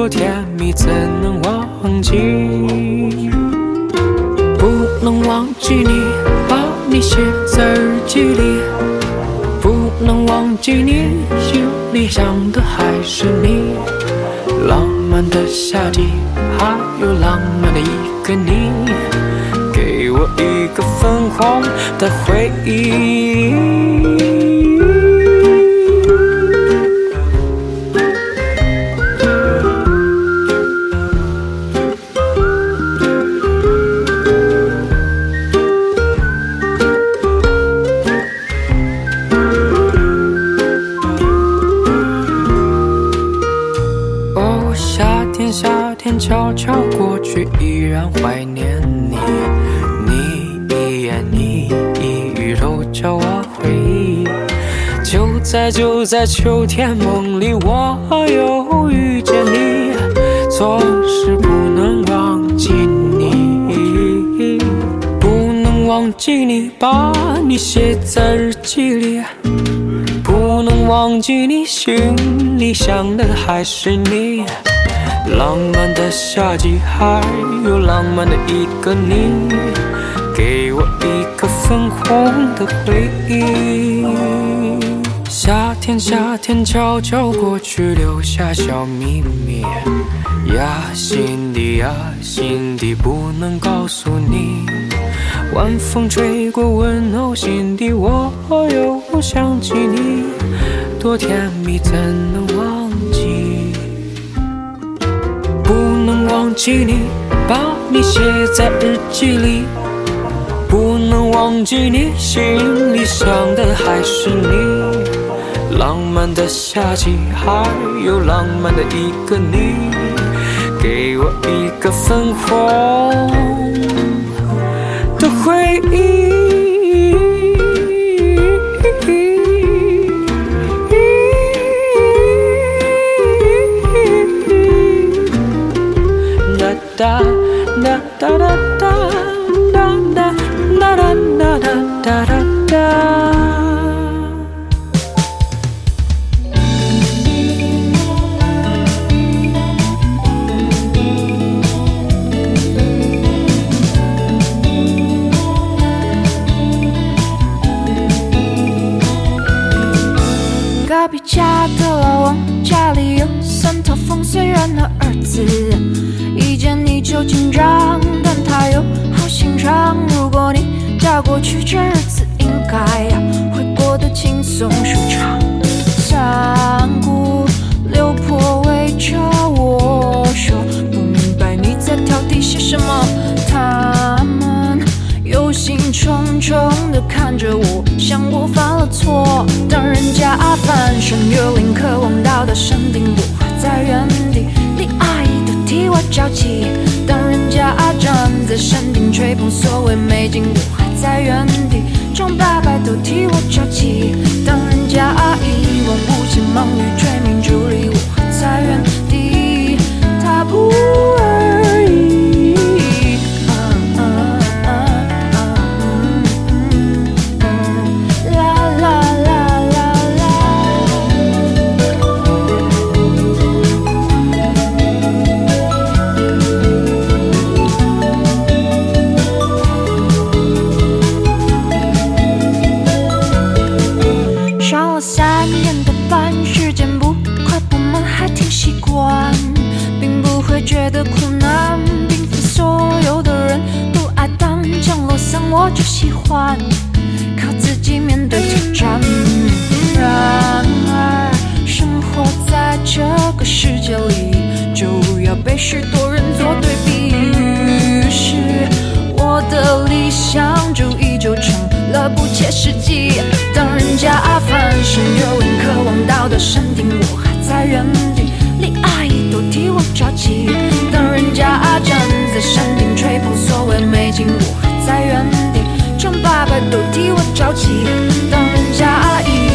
多甜蜜，怎能忘记？不能忘记你，把你写在日记里。不能忘记你，心里想的还是你。浪漫的夏季，还有浪漫的一个你，给我一个粉红的回忆。在秋天梦里，我又遇见你，总是不能忘记你，不能忘记你，把你写在日记里。不能忘记你，心里想的还是你。浪漫的夏季，还有浪漫的一个你，给我一个粉红的回忆。夏天，夏天悄悄过去，留下小秘密。呀，心底呀，心底不能告诉你。晚风吹过，温暖我心底，我又想起你，多甜蜜，怎能忘记？不能忘记你，把你写在日记里。不能忘记你，心里想的还是你。浪漫的夏季，还有浪漫的一个你，给我一个粉红的回忆。忧心忡忡地看着我，像我犯了错。当人家翻山越岭，渴望到达山顶，我还在原地，你阿姨都替我着急。当人家站在山顶吹捧所谓美景，我还在原地，众爸爸都替我着急。当人家一望无际，忙于追名逐利，我还在原地，踏步的苦难。并非所有的人都爱当降落伞，我就喜欢靠自己面对挑战。然而，生活在这个世界里，就要被许多人做对比。于是，我的理想主义就成了不切实际。当人家翻山越岭，渴望到达山顶，我还在原地，连阿姨都替我着急。站在山顶吹捧所谓美景，我还在原地，众爸爸都替我着急。当人家一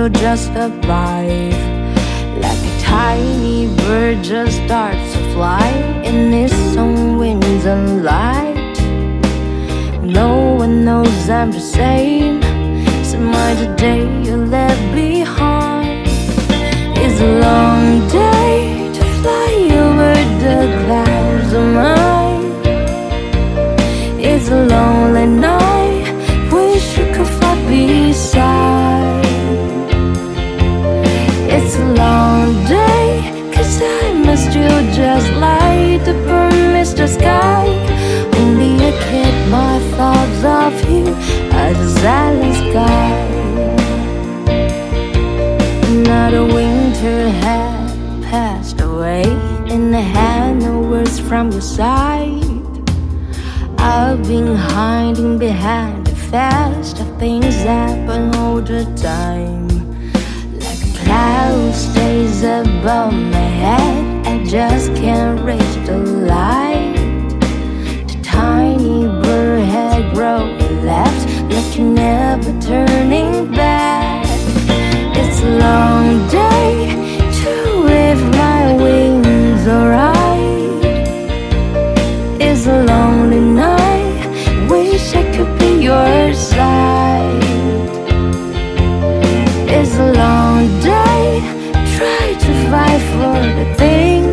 angel just arrived. Like a tiny bird just starts to fly in its own wings and light. No one knows I'm the same. So my today you left behind is a long day to fly over the clouds of mine. It's a lonely night. My thoughts of you as a silent sky. Another winter had passed away, and I had no words from your side. I've been hiding behind the fast of things happen all the time. Like a cloud stays above my head, I just can't reach the light. Grown left, like you're never turning back. It's a long day to with my wings alright. It's a lonely night. Wish I could be your side. It's a long day. Try to fight for the things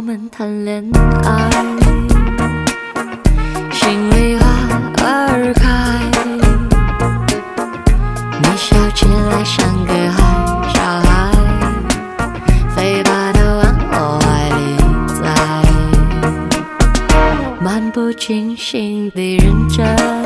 我们谈恋爱，心为花儿开。你笑起来像个好小孩，飞吧，都往我怀里栽，漫不经心的认真。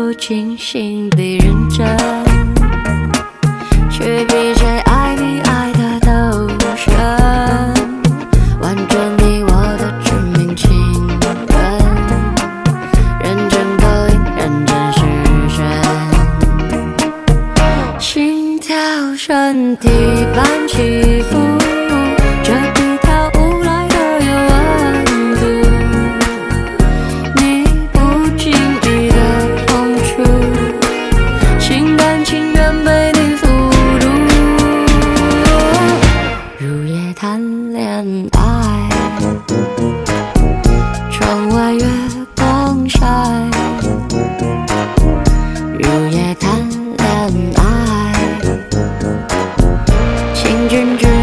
不清醒的认真 Em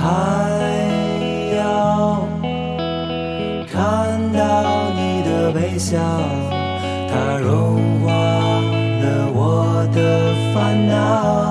还要看到你的微笑它融化了我的烦恼。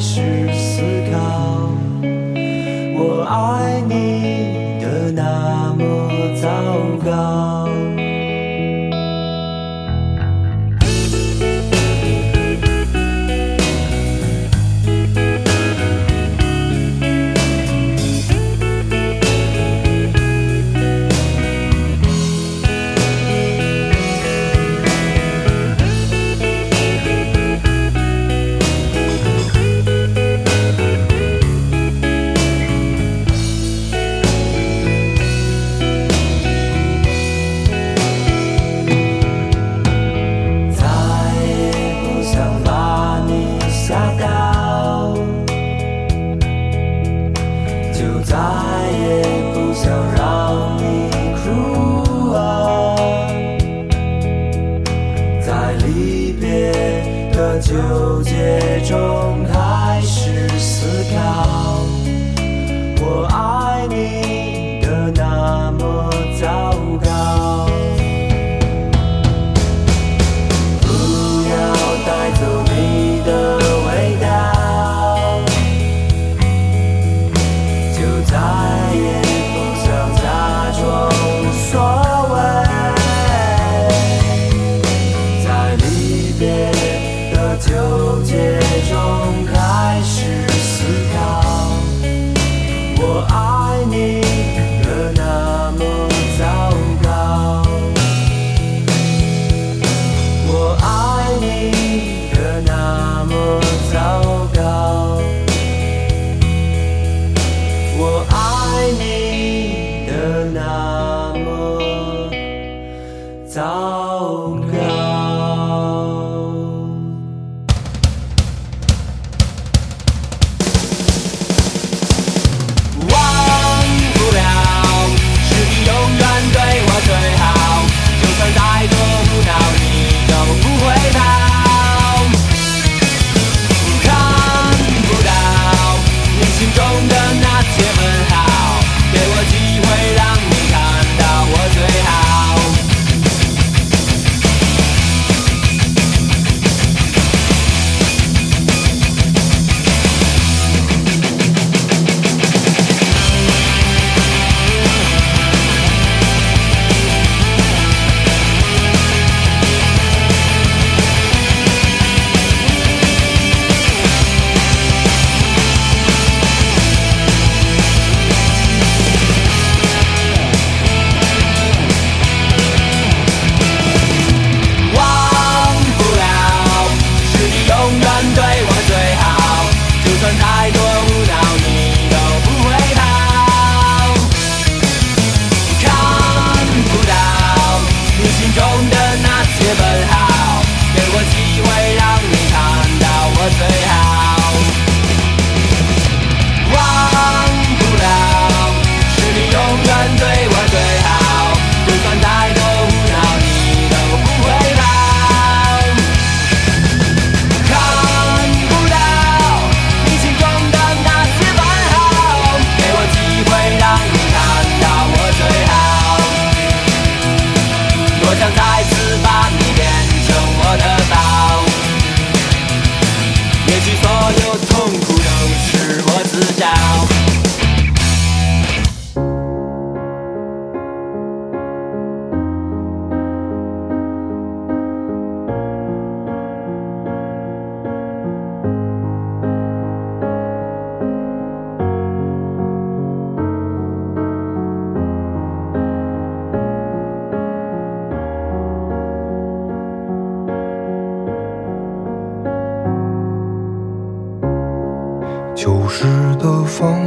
是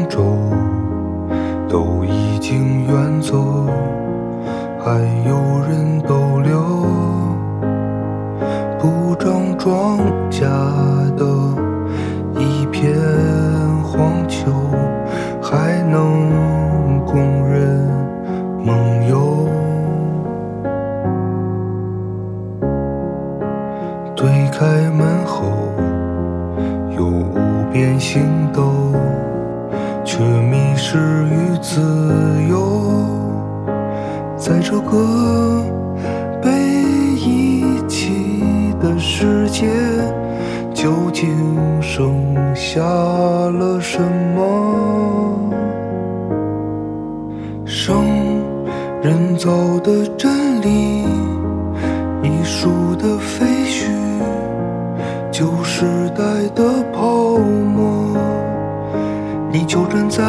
舟都已经远走，还有人逗留。不长庄稼究竟剩下了什么？生人造的真理，艺术的废墟，旧时代的泡沫。你就站在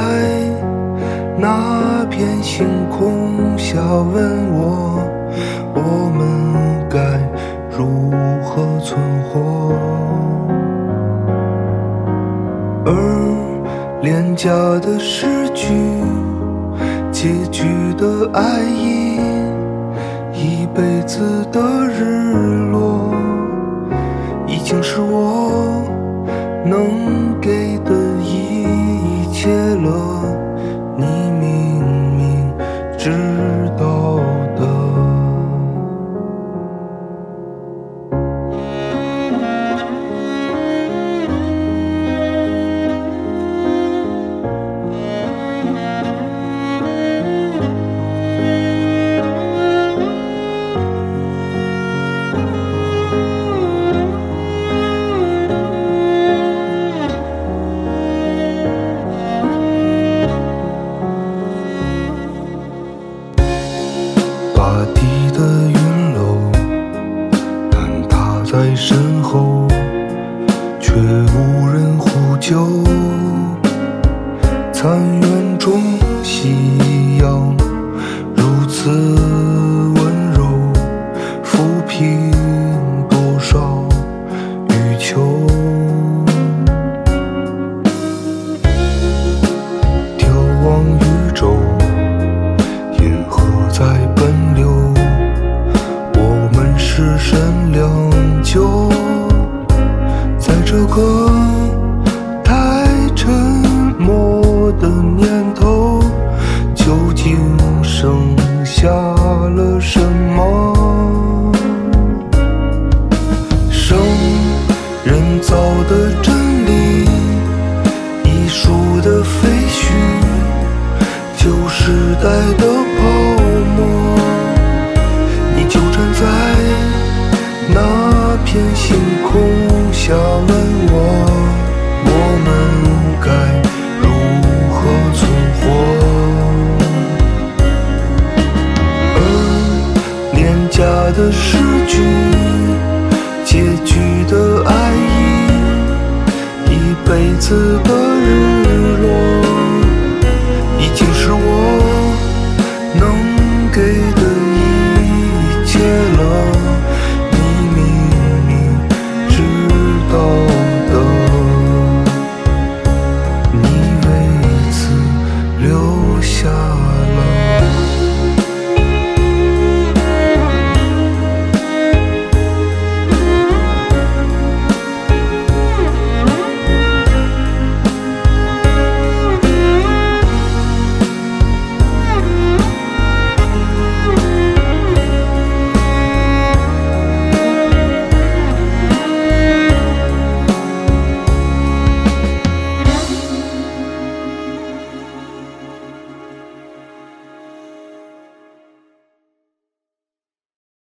那片星空下，问我，我们该如何存而廉价的诗句，结局的爱意，一辈子的日落，已经是我能给的一切了。每次的日。